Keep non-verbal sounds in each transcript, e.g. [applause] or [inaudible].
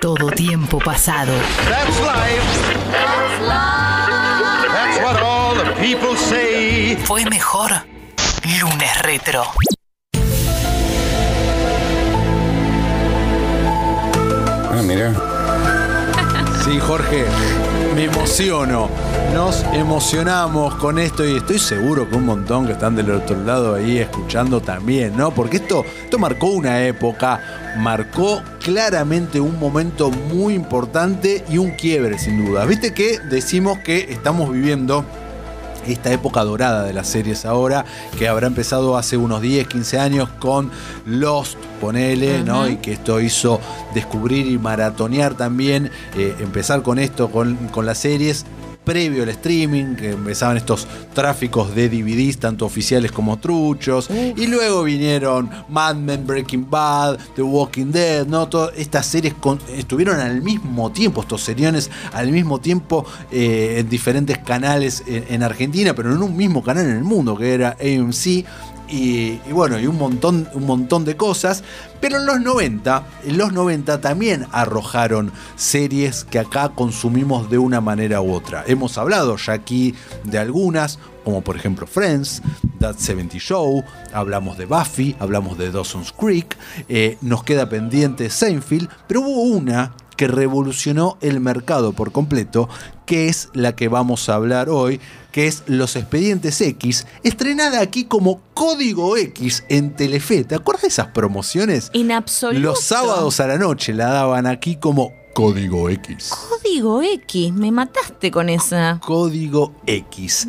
todo tiempo pasado. That's life. That's what all the people say. Fue mejor lunes retro. Ah, mira. Sí, Jorge, me emociono. Nos emocionamos con esto y estoy seguro que un montón que están del otro lado ahí escuchando también, ¿no? Porque esto, esto marcó una época, marcó claramente un momento muy importante y un quiebre sin duda. Viste que decimos que estamos viviendo esta época dorada de las series ahora, que habrá empezado hace unos 10, 15 años con Lost, ponele, ¿no? Y que esto hizo descubrir y maratonear también, eh, empezar con esto, con, con las series previo al streaming, que empezaban estos tráficos de DVDs, tanto oficiales como truchos, y luego vinieron Mad Men, Breaking Bad, The Walking Dead, ¿no? Todas estas series con- estuvieron al mismo tiempo, estos seriones al mismo tiempo eh, en diferentes canales en, en Argentina, pero en un mismo canal en el mundo, que era AMC. Y, bueno, y un montón, un montón de cosas. Pero en los 90, en los 90 también arrojaron series que acá consumimos de una manera u otra. Hemos hablado ya aquí de algunas, como por ejemplo Friends, That 70 Show, hablamos de Buffy, hablamos de Dawson's Creek, eh, nos queda pendiente Seinfeld, pero hubo una que revolucionó el mercado por completo, que es la que vamos a hablar hoy, que es Los Expedientes X, estrenada aquí como Código X en Telefe. ¿Te acuerdas de esas promociones? En absoluto. Los sábados a la noche la daban aquí como Código X. Código X, me mataste con esa. Código X.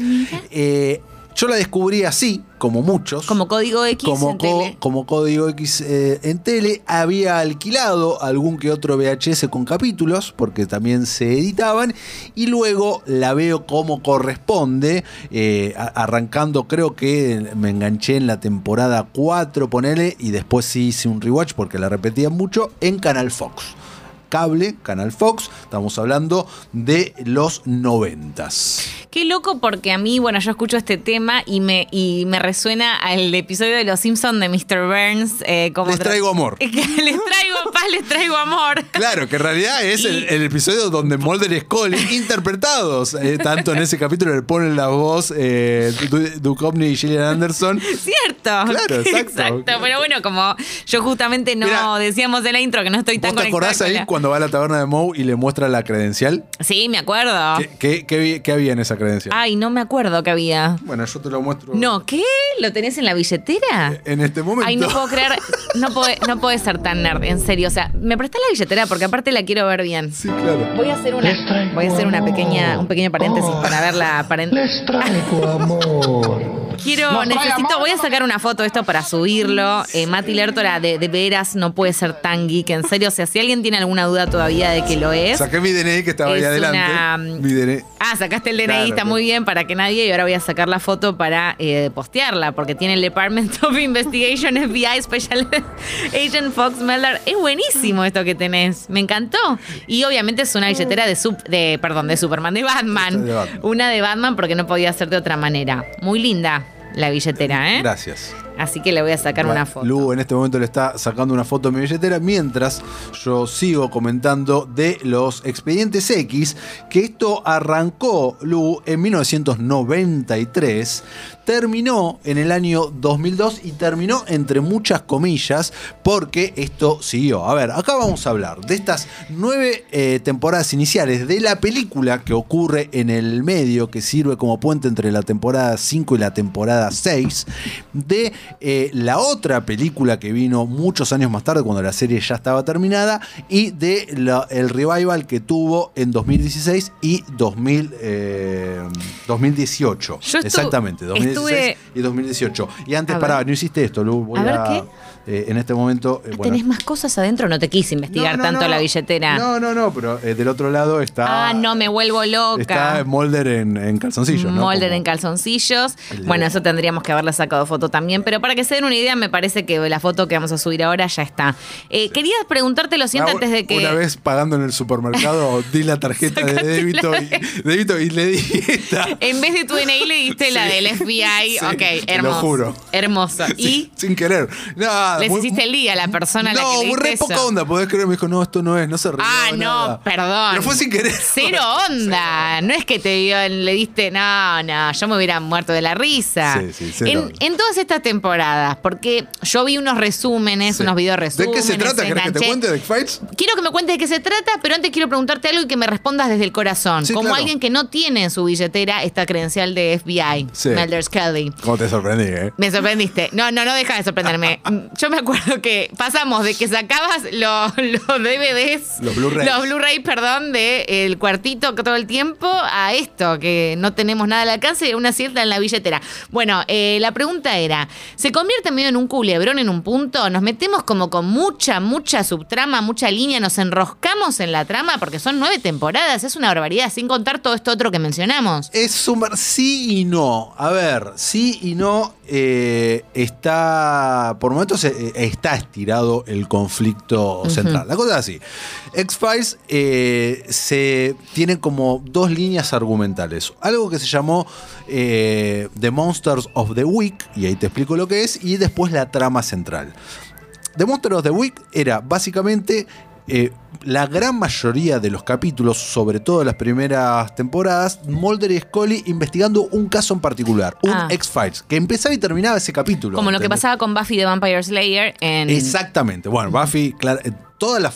Eh, yo la descubrí así, como muchos. Como código X como, en co- tele. como código X eh, en tele, había alquilado algún que otro VHS con capítulos, porque también se editaban, y luego la veo como corresponde, eh, arrancando creo que me enganché en la temporada 4, ponele, y después sí hice un rewatch porque la repetían mucho en Canal Fox. Cable, Canal Fox, estamos hablando de los noventas. Qué loco porque a mí, bueno, yo escucho este tema y me, y me resuena al episodio de Los Simpsons de Mr. Burns. eh, como Les tra- traigo amor. [laughs] les traigo paz, les traigo amor. Claro, que en realidad es el, Y- el episodio donde Mulder y Scully, [laughs] interpretados, eh, tanto en ese capítulo le ponen la voz eh, Duchovny y Gillian Anderson. Cierto. Claro, exacto. [laughs] Pero bueno, como yo justamente no Mira, decíamos en la intro que no estoy tan ¿Vos te acordás con ahí la- cuando va a la taberna de Moe y le muestra la credencial? Sí, me acuerdo. ¿Qué, qué- qué qué había en esa credencial? Ay, no me acuerdo que había. Bueno, yo te lo muestro No, ¿qué? ¿Lo tenés en la billetera? en este momento. Ay, no puedo creer, no puede, no puede ser tan nerd, en serio. O sea, me prestás la billetera porque aparte la quiero ver bien. Sí, claro. Voy a hacer una, voy a hacer una pequeña, un pequeño paréntesis para ver la Les traigo amor. Quiero, necesito, voy a sacar una foto de esto para subirlo. Eh, Mati Lertora, de, de veras no puede ser tan geek, en serio. O sea, si alguien tiene alguna duda todavía de que lo es. Saqué mi DNI que estaba ahí Es adelante. una- Mi DNI. Ah, sacaste el DNI, Claro, está claro. muy bien para que nadie. Y ahora voy a sacar la foto para eh, postearla, porque tiene el Department of Investigation [laughs] FBI Special [laughs] Agent Fox Mulder. Es buenísimo esto que tenés, me encantó. Y obviamente es una billetera de, sup- de perdón, de Superman, de Batman. De Batman. Una de Batman porque no podía ser de otra manera. Muy linda la billetera, ¿eh? Gracias. Así que le voy a sacar una foto. Lu en este momento le está sacando una foto a mi billetera mientras yo sigo comentando de los expedientes X, que esto arrancó, Lu, en 1993, terminó en el año 2002 y terminó entre muchas comillas porque esto siguió. A ver, acá vamos a hablar de estas nueve eh, temporadas iniciales de la película que ocurre en el medio, que sirve como puente entre la temporada 5 y la temporada 6, de eh, la otra película que vino muchos años más tarde, cuando la serie ya estaba terminada, y de la- el revival que tuvo en 2016 y 2000, eh, 2018. Yo Exactamente, 2016 estuve- y 2018. Y antes, pará, no hiciste esto, Lu. Voy A ver, a- ¿qué? Eh, en este momento. eh, bueno, ¿Tenés más cosas adentro? No te quise investigar no, no, tanto no. la billetera. No, no, no, pero eh, del otro lado está. ah, no, me vuelvo loca. Está Molder en, en calzoncillos, ¿no? Molder Como- en calzoncillos. El Bueno, eso tendríamos que haberle sacado foto también. Pero para que se den una idea, me parece que la foto que vamos a subir ahora ya está. Eh, Quería preguntarte lo siguiente Ah, antes de que. Una vez pagando en el supermercado, [laughs] di la tarjeta de débito, y, débito y le di esta. [laughs] En vez de tu DNI le diste la del FBI. [laughs] Sí, ok, te lo hermoso. juro. Hermoso. Sí, Y sin querer. No, nada. Les muy- hiciste el día a la persona a la no, que le re eso. poca onda, podés creer, me dijo, no, esto no es, no se rió. Ah, no, nada. perdón. Pero fue sin querer. Cero [laughs] onda. No es que te dio, le diste, no, no, yo me hubiera muerto de la risa. Sí, sí, cero en, onda. en todas estas temporadas, porque yo vi unos resúmenes, Sí. unos videos ¿De resúmenes. qué se trata? ¿Querés que te cuente de X-Files? Quiero que me cuentes de qué se trata, pero antes quiero preguntarte algo y que me respondas desde el corazón. Sí, como claro. alguien que no tiene en su billetera esta credencial de FBI, Sí. Mulder Scully. ¿Cómo te sorprendí, eh? Me sorprendiste. No, no, no deja de sorprenderme. [laughs] Yo me acuerdo que pasamos de que sacabas los, los DVDs, Los Blu-rays. los Blu-ray, perdón, de el cuartito todo el tiempo a esto, que no tenemos nada al alcance y una cierta en la billetera. Bueno, eh, la pregunta era, ¿se convierte medio en un culebrón en un punto? ¿Nos metemos como con mucha, mucha subtrama, mucha línea? ¿Nos enroscamos en la trama? Porque son nueve temporadas, es una barbaridad, sin contar todo esto otro que mencionamos. Es sumar sí y no. A ver, sí y no. eh, está. Por momentos eh, está estirado el conflicto central. La cosa es así. X-Files eh, se tiene como dos líneas argumentales. Algo que se llamó eh, The Monsters of the Week, y ahí te explico lo que es, y después la trama central. The Monster of the Week era básicamente la gran mayoría de los capítulos, sobre todo las primeras temporadas, Mulder y Scully investigando un caso en particular, un Ah. X-Files, que empezaba y terminaba ese capítulo. Como lo que pasaba con Buffy the Vampire Slayer en... Exactamente. Bueno, Buffy, claro, eh, toda la,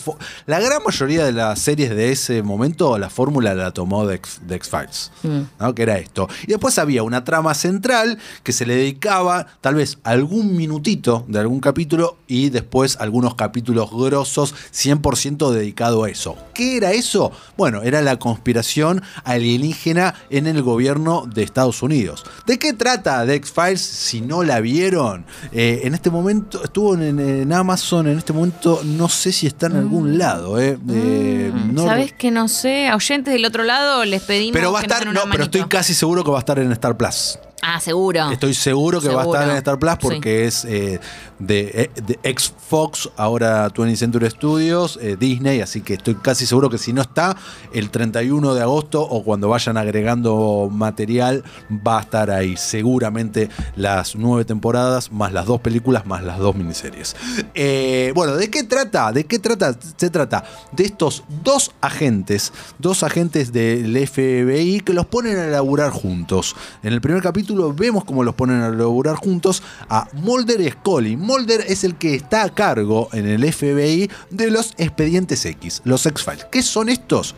la gran mayoría de las series de ese momento, la fórmula la tomó de de X-Files, ¿no? que era esto. Y después había una trama central que se le dedicaba tal vez algún minutito de algún capítulo y después algunos capítulos grosos 100% dedicado a eso. ¿Qué era eso? Bueno, era la conspiración alienígena en el gobierno de Estados Unidos. ¿De qué trata The X-Files si no la vieron? Eh, en este momento, estuvo en, en Amazon, en este momento no sé si está en algún lado. eh. Eh, no- Mm. ¿Sabes que no sé? A oyentes del otro lado les pedimos pero va a estar, no, pero estoy casi seguro que va a estar en Star Plus. Ah, seguro. Estoy seguro que va a estar en Star Plus porque es eh, de, eh, de ex Fox, ahora 20th Century Studios, eh, Disney, así que estoy casi seguro que si no está, el 31 de agosto o cuando vayan agregando material, va a estar ahí. Seguramente las nueve temporadas, más las dos películas, más las dos miniseries. Eh, bueno, ¿de qué trata? ¿De qué trata? Se trata de estos dos agentes, dos agentes del FBI que los ponen a laburar juntos. En el primer capítulo vemos cómo los ponen a laburar juntos a Mulder y Scully. Mulder es el que está a cargo en el FBI de los expedientes X, los X-Files. ¿Qué son estos?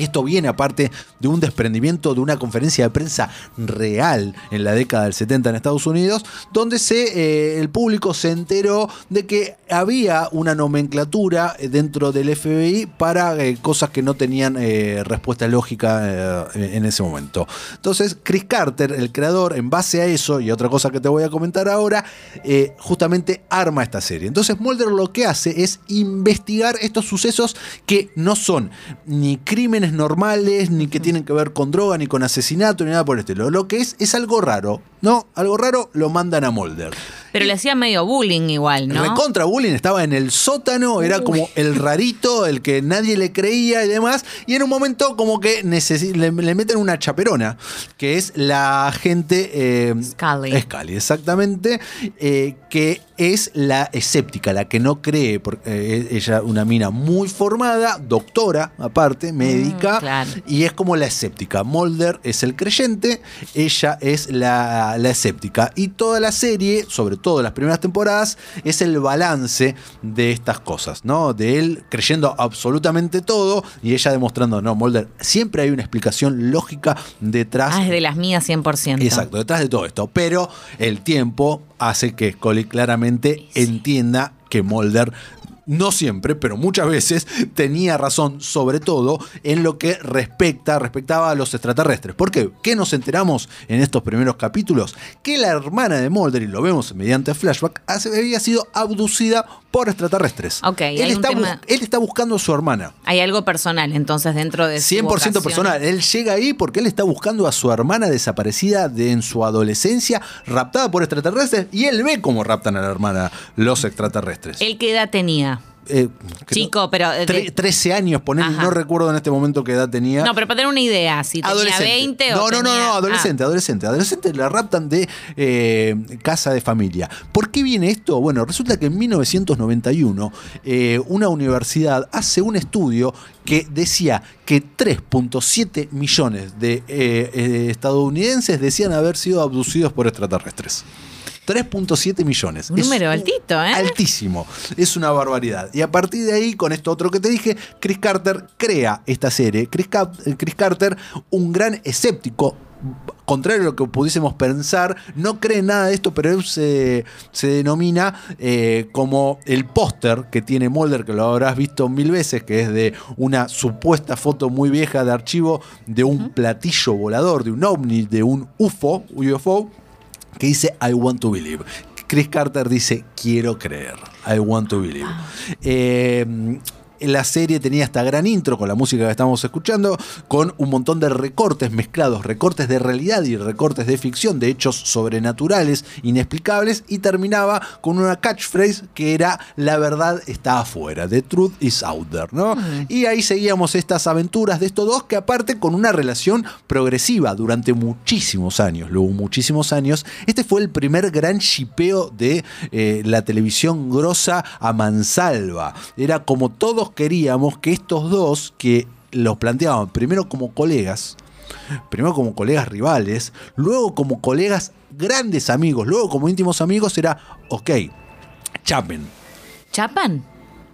Esto viene aparte de un desprendimiento de una conferencia de prensa real en la década del 70 en Estados Unidos, donde se, eh, el público se enteró de que había una nomenclatura eh, dentro del FBI para eh, cosas que no tenían respuesta lógica en ese momento. Entonces, Chris Carter, el creador, en base a eso y otra cosa que te voy a comentar ahora, justamente arma esta serie. Entonces, Mulder lo que hace es investigar estos sucesos que no son ni crímenes normales, ni que tienen que ver con droga, ni con asesinato, ni nada por el estilo. Lo que es es algo raro, ¿no? Algo raro lo mandan a Mulder. Pero le hacía medio bullying igual, ¿no? Recontra bullying, estaba en el sótano, era como el rarito, el que nadie le creía y demás. Y en un momento, como que le, le meten una chaperona, que es la agente. eh, Scully. Scully, exactamente. eh, que es la escéptica, la que no cree, porque eh, ella, una mina muy formada, doctora, aparte, médica. claro. Y es como la escéptica. Mulder es el creyente, ella es la, la escéptica. Y toda la serie, sobre todo las primeras temporadas, es el balance de estas cosas, ¿no? De él creyendo absolutamente todo y ella demostrando, no, Mulder, siempre hay una explicación lógica detrás. Ah, es de las mías 100%. Exacto, detrás de todo esto. Pero el tiempo hace que Scully claramente entienda que Mulder no siempre, pero muchas veces tenía razón, sobre todo en lo que respecta, respectaba a los extraterrestres. ¿Por qué? ¿Qué nos enteramos en estos primeros capítulos? Que la hermana de Mulder, y lo vemos mediante flashback, había sido abducida por extraterrestres. Ok, él, está, tema- él está buscando a su hermana. Hay algo personal, entonces, dentro de su 100% vocación. personal. Él llega ahí porque él está buscando a su hermana desaparecida de, en su adolescencia, raptada por extraterrestres, y él ve cómo raptan a la hermana los extraterrestres. ¿Él qué edad tenía? Eh, Chico, pero, eh, tre- de- 13 años, poner, no recuerdo en este momento qué edad tenía. No, pero para tener una idea, si tenía 20 no, o no, no, tenía- no, Ah. adolescente, adolescente. Adolescente la raptan de eh, casa de familia. ¿Por qué viene esto? Bueno, resulta que en 1991 eh, una universidad hace un estudio que decía que 3.7 millones de estadounidenses decían haber sido abducidos por extraterrestres. 3.7 millones. Un Es número altito, ¿eh? Altísimo. Es una barbaridad. Y a partir de ahí, con esto otro que te dije, Chris Carter crea esta serie. Chris, Cap- Chris Carter, un gran escéptico. Contrario a lo que pudiésemos pensar, no cree nada de esto, pero él se, se denomina eh, como el póster que tiene Mulder, que lo habrás visto mil veces, que es de una supuesta foto muy vieja de archivo de un platillo volador, de un ovni, de un UFO, UFO, que dice I want to believe. Chris Carter dice quiero creer. I want to believe. Eh, la serie tenía esta gran intro con la música que estamos escuchando, con un montón de recortes mezclados, recortes de realidad y recortes de ficción, de hechos sobrenaturales, inexplicables, y terminaba con una catchphrase que era la verdad está afuera, the truth is out there, ¿no? Y ahí seguíamos estas aventuras de estos dos que aparte con una relación progresiva durante muchísimos años, luego muchísimos años, este fue el primer gran shipeo de eh, la televisión grosa a mansalva. Era como todos queríamos que estos dos que los planteaban primero como colegas, primero como colegas rivales, luego como colegas grandes amigos, luego como íntimos amigos, era, ok, chapen, ¿Chapan?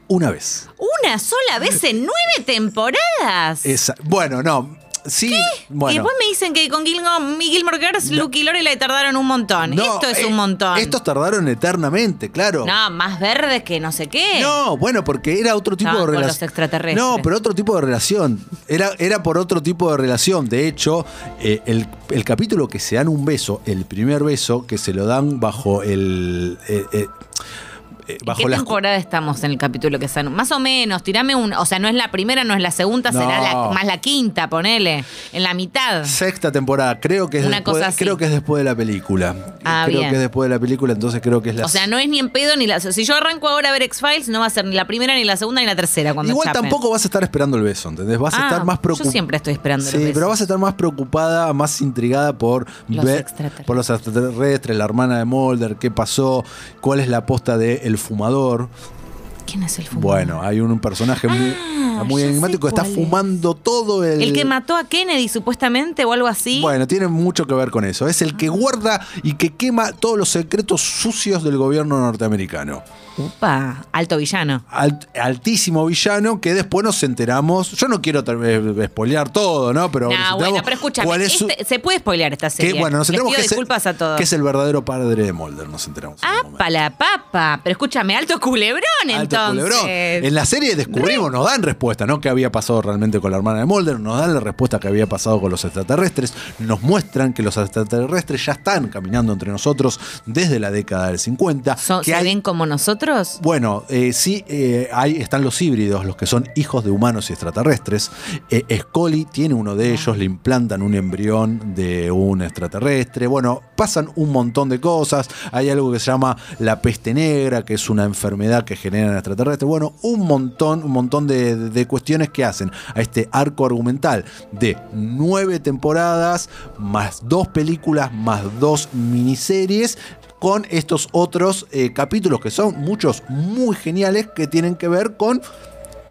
una vez. ¿Una sola vez en nueve temporadas? Esa- bueno, no, sí, y bueno. después me dicen que con Gilmore, Gilmore Girls, Luke y Lorelai tardaron un montón. No, Esto es eh, un montón. Estos tardaron eternamente, claro. No, más verdes que no sé qué. No, bueno, porque era otro tipo de relación. los extraterrestres. No, pero otro tipo de relación. Era, era por otro tipo de relación. De hecho, eh, el, el capítulo que se dan un beso, el primer beso, que se lo dan bajo el. eh, eh, ¿En bajo qué las- temporada estamos en el capítulo que están? Más o menos, tirame un. O sea, no es la primera, no es la segunda, No. será la- más la quinta, ponele. En la mitad. Sexta temporada, creo que es Una después, cosa así. creo que es después de la película. Ah, creo bien. que es después de la película, entonces creo que es la O sea, no es ni en pedo ni la. Si yo arranco ahora a ver X-Files, no va a ser ni la primera, ni la segunda, ni la tercera cuando Igual chapen. tampoco vas a estar esperando el beso, ¿entendés? Vas a Ah, estar más yo preocupada. siempre estoy esperando los Sí, besos. pero vas a estar más preocupada, más intrigada por Los ver por los extraterrestres, la hermana de Mulder, qué pasó, cuál es la aposta de Fumador. ¿Quién es el fumador? Bueno, hay un personaje muy, Ah, muy enigmático, está cuál es. fumando todo el. El que mató a Kennedy, supuestamente, o algo así. Bueno, tiene mucho que ver con eso. Es el que guarda y que quema todos los secretos sucios del gobierno norteamericano. Upa, alto villano. Alt- altísimo villano que después nos enteramos. Yo no quiero ter- eh, todo, ¿no? Pero No, bueno, pero escúchame, cuál es su- este- se puede spoilear esta que, serie. bueno, nos enteramos que es, a todos. que es el verdadero padre de Mulder, nos enteramos. momento. ¡Apa la papa! Pero escúchame, alto culebrón Alto En la serie descubrimos, nos dan respuesta, ¿no? ¿Qué había pasado realmente con la hermana de Mulder? Nos dan la respuesta que había pasado con los extraterrestres. Nos muestran que los extraterrestres ya están caminando entre nosotros desde la década del 50. Son- que ¿Se hay- ven como nosotros? Bueno, eh, sí, eh, ahí están los híbridos, los que son hijos de humanos y extraterrestres. Eh, Scully tiene uno de ellos, le implantan un embrión de un extraterrestre. Bueno, pasan un montón de cosas. Hay algo que se llama la peste negra, que es una enfermedad que generan extraterrestres. Bueno, un montón, un montón de, de cuestiones que hacen a este arco argumental de nueve temporadas, más dos películas, más dos miniseries con estos otros eh, capítulos que son muchos muy geniales que tienen que ver con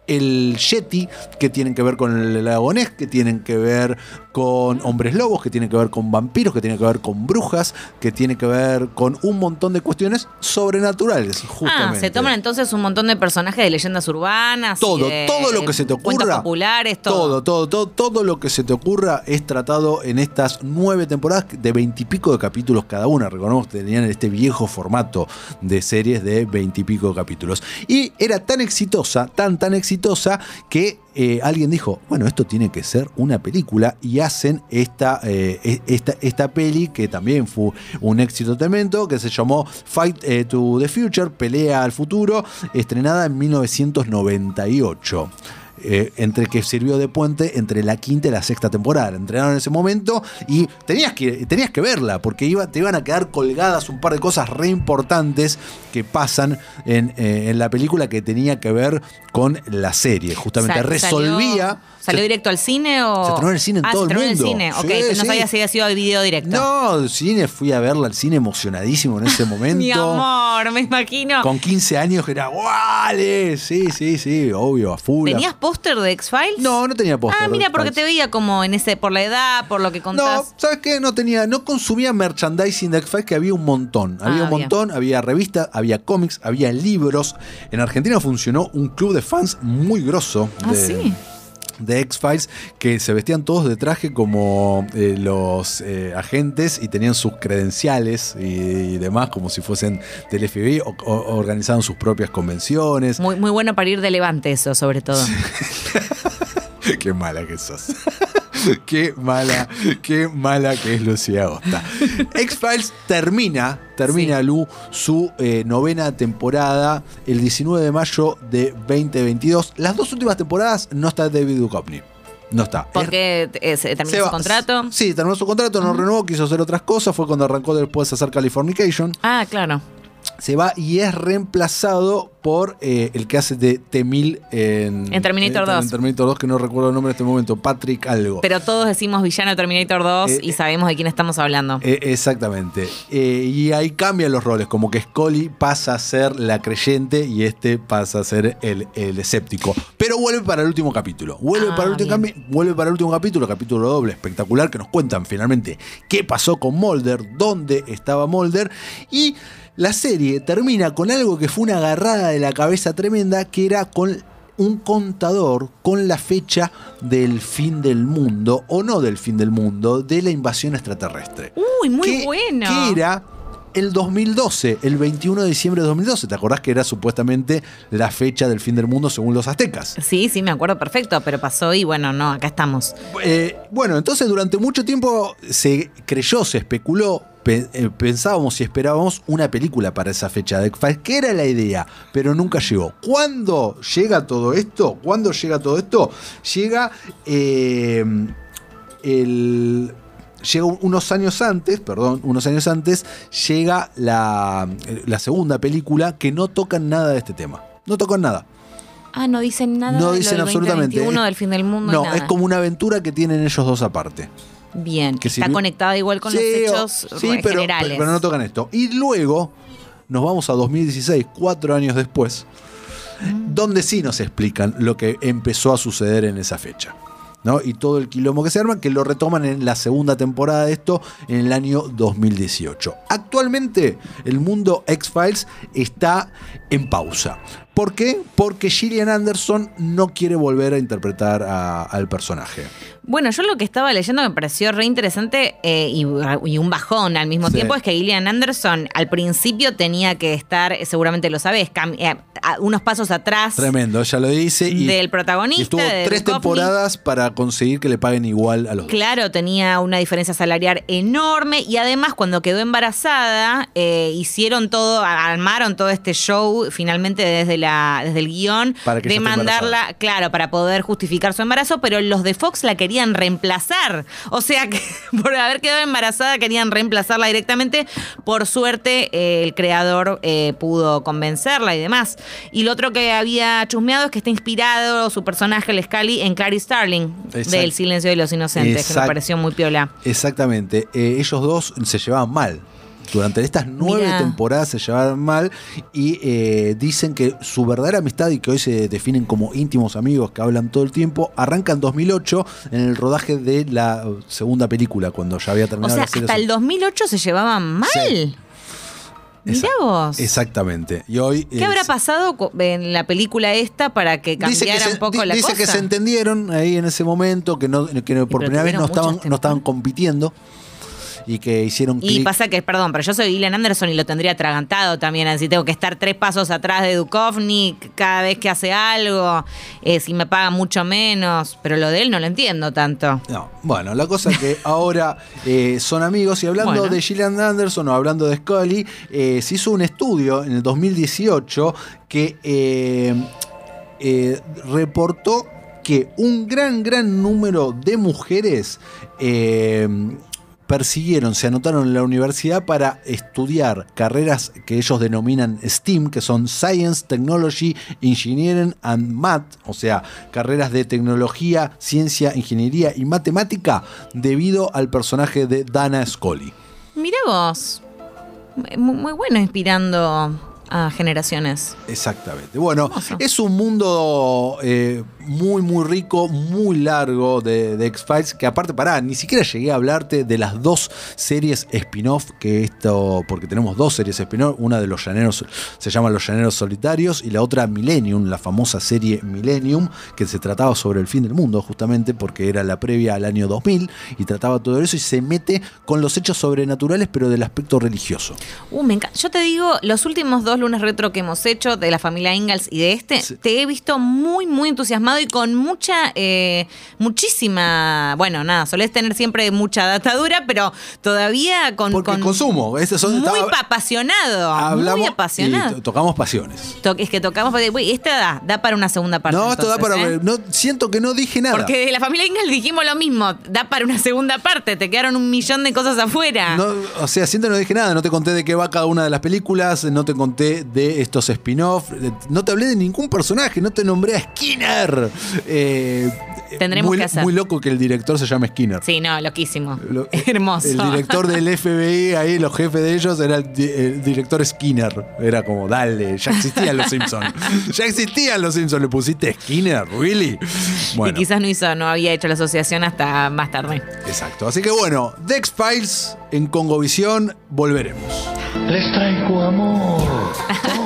el Yeti, que tienen que ver con el lagonés, que tienen que ver con hombres lobos, que tienen que ver con vampiros, que tienen que ver con brujas, que tiene que ver con un montón de cuestiones sobrenaturales, justamente. Ah, se toman entonces un montón de personajes de leyendas urbanas. Todo, de todo lo que se te ocurra. populares, todo. Todo, todo, todo, todo lo que se te ocurra es tratado en estas nueve temporadas de veintipico de capítulos cada una. Recordemos que tenían este viejo formato de series de veintipico capítulos. Y era tan exitosa, tan, tan exitosa, que eh, alguien dijo, bueno, esto tiene que ser una película y hacen esta, eh, e- esta, esta peli que también fue un éxito tremendo, que se llamó Fight eh, to the Future, Pelea al Futuro, estrenada en 1998. Eh, entre que sirvió de puente entre la quinta y la sexta temporada. Entrenaron en ese momento y tenías que, tenías que verla porque iba, te iban a quedar colgadas un par de cosas re importantes que pasan en, eh, en la película que tenía que ver con la serie. Justamente resolvía. ¿Salió, salió se- directo al cine o.? Se estrenó en el cine en ah, todo se el mundo. en el cine. Ok, Sí, no sí. sabía si había sido video directo. No, el cine, fui a verla al cine emocionadísimo en ese [laughs] momento. Mi amor, me imagino. Con 15 años que era ¡Wale! Sí, sí, sí, obvio, a full. ¿Tenías póster de X-Files? No, no tenía póster. Ah, mira, porque te veía como en ese, por la edad, por lo que No, contás. ¿sabes qué? No tenía, no consumía merchandising de X-Files, que había un montón. Había Ah, un montón, había revistas, había cómics, había libros. En Argentina funcionó un club de fans muy grosso. Ah, de, sí. De X-Files que se vestían todos de traje como eh, los eh, agentes y tenían sus credenciales y, y demás como si fuesen del FBI o, o- organizaban sus propias convenciones. Muy, muy bueno para ir de levante eso, sobre todo. [laughs] qué mala que sos. [laughs] qué mala, qué mala que es Lucía Agosta. [laughs] X-Files termina, termina Sí. Lu, su eh, novena temporada el 19 de mayo de 2022. Las dos últimas temporadas no está David Duchovny. No está. Es- Porque eh, se terminó se su va- contrato. Sí, terminó su contrato, no renovó, quiso hacer otras cosas. Fue cuando arrancó después a hacer Californication. Ah, claro. Se va y es reemplazado por eh, el que hace de T-1000 en, En Terminator en- 2. En Terminator 2, que no recuerdo el nombre en este momento. Patrick algo. Pero todos decimos villano de Terminator 2 Eh, y sabemos de quién estamos hablando. Eh, exactamente. Y ahí cambian los roles, como que Scully pasa a ser la creyente y este pasa a ser el, el escéptico. Pero vuelve para el último capítulo. Vuelve, Ah, para el último vuelve para el último capítulo, capítulo doble, espectacular, que nos cuentan finalmente qué pasó con Mulder, dónde estaba Mulder. Y la serie termina con algo que fue una agarrada de la cabeza tremenda, que era con un contador con la fecha del fin del mundo, o no del fin del mundo, de la invasión extraterrestre. Uy, muy que- bueno. Que era el 2012, el 21 de diciembre de 2012. ¿Te acordás que era supuestamente la fecha del fin del mundo según los aztecas? Sí, sí, me acuerdo perfecto, pero pasó y bueno, no, acá estamos. Eh, bueno, entonces durante mucho tiempo se creyó, se especuló, pe- pensábamos y esperábamos una película para esa fecha de que era la idea, pero nunca llegó. ¿Cuándo llega todo esto? ¿Cuándo llega todo esto? Llega eh, el llega un- unos años antes, perdón, unos años antes, llega la, la segunda película que no tocan nada de este tema. No tocan nada. Ah, no dicen nada. No de lo dicen del absolutamente. 2021, Es- del fin del mundo. No, nada. es como una aventura que tienen ellos dos aparte. Bien, que está conectada igual con Sí, los o- hechos sí, pero, generales. pero no tocan esto. Y luego nos vamos a 2016, cuatro años después, Mm. donde sí nos explican lo que empezó a suceder en esa fecha. ¿no? Y todo el quilombo que se arma, que lo retoman en la segunda temporada de esto en el año 2018. Actualmente el mundo X-Files está en pausa. ¿Por qué? Porque Gillian Anderson no quiere volver a interpretar a- al personaje. Bueno, yo lo que estaba leyendo me pareció re interesante eh, y, y un bajón al mismo Sí. tiempo es que Gillian Anderson al principio tenía que estar, eh, seguramente lo sabes, eh, unos pasos atrás Tremendo, ella lo dice. Y, del protagonista. y estuvo tres temporadas para conseguir que le paguen igual a los dos. Claro, tenía una diferencia salarial enorme y además cuando quedó embarazada eh, hicieron todo, armaron todo este show finalmente desde la desde el guion Para de mandarla, claro, para poder justificar su embarazo, pero los de Fox la querían reemplazar. O sea que [laughs] por haber quedado embarazada querían reemplazarla directamente. Por suerte eh, el creador eh, pudo convencerla y demás. Y lo otro que había chusmeado es que está inspirado su personaje, el Scully, en Clary Starling, del Silencio de los Inocentes, que me pareció muy piola. Exactamente. Eh, ellos dos se llevaban mal. Durante estas nueve Mirá. temporadas se llevaban mal y eh, dicen que su verdadera amistad y que hoy se definen como íntimos amigos que hablan todo el tiempo, arranca en 2008 en el rodaje de la segunda película, cuando ya había O terminado sea, la serie. hasta el 2008 se llevaban mal. Sí. Mirá vos. Exactamente. Y hoy, ¿Qué habrá pasado en la película esta para que Dice que, cambiara se, un poco la dice cosa? que se entendieron ahí en ese momento, que, no, que por primera vez no estaban, no estaban compitiendo y que hicieron Y clic. pasa que, perdón, pero yo soy Gillian Anderson y lo tendría atragantado también. Así tengo que estar tres pasos atrás de Duchovny cada vez que hace algo. eh, si me paga mucho menos. Pero lo de él no lo entiendo tanto. No, bueno, la cosa es que [laughs] ahora eh, son amigos y hablando Bueno. de Gillian Anderson o hablando de Scully, eh, se hizo un estudio en el 2018 que reportó que un gran, gran número de mujeres eh, persiguieron, se anotaron en la universidad para estudiar carreras que ellos denominan STEAM, que son Science, Technology, Engineering and Math, o sea, carreras de tecnología, ciencia, ingeniería y matemática, debido al personaje de Dana Scully. Mira vos. Muy, muy bueno inspirando a generaciones. Exactamente. Bueno, Hermoso. es un mundo eh, muy, muy rico, muy largo de, de X-Files, que aparte, pará, ni siquiera llegué a hablarte de las dos series spin-off que esto, porque tenemos dos series spin-off, una de los llaneros, se llama Los Llaneros Solitarios, y la otra Millennium, la famosa serie Millennium, que se trataba sobre el fin del mundo, justamente, porque era la previa al año 2000, y trataba todo eso, y se mete con los hechos sobrenaturales, pero del aspecto religioso. Uh, me encanta. Yo te digo, los últimos dos lunes retro que hemos hecho de la familia Ingalls y de este, Sí. te he visto muy, muy entusiasmado y con mucha, eh, muchísima. Bueno, nada, solés tener siempre mucha datadura, pero todavía con. Porque con- consumo, son- muy estaba- apasionado. Hablamos muy apasionado. to- tocamos pasiones. To- es que tocamos. Uy, esta da, da para una segunda parte. no, esto da para. ¿eh? No, siento que no dije nada. Porque de la familia Ingalls dijimos lo mismo, da para una segunda parte, te quedaron un millón de cosas afuera. No, o sea, siento que no dije nada. No te conté de qué va cada una de las películas. No te conté de estos spin-off. eh, No te hablé de ningún personaje. No te nombré a Skinner. Eh, Tendremos muy, que hacer. Muy loco que el director se llame Skinner. Sí, no, loquísimo. Lo- [laughs] Hermoso. El director del FBI, ahí los jefes de ellos, era el, di- el director Skinner. Era como, dale, ya existían los Simpsons. ya existían los Simpsons. Le pusiste Skinner, ¿really? Y quizás no hizo, no había hecho la asociación hasta más tarde. exacto. Así que bueno, The X-Files en Congovisión, volveremos. Les traigo amor. Oh. [laughs]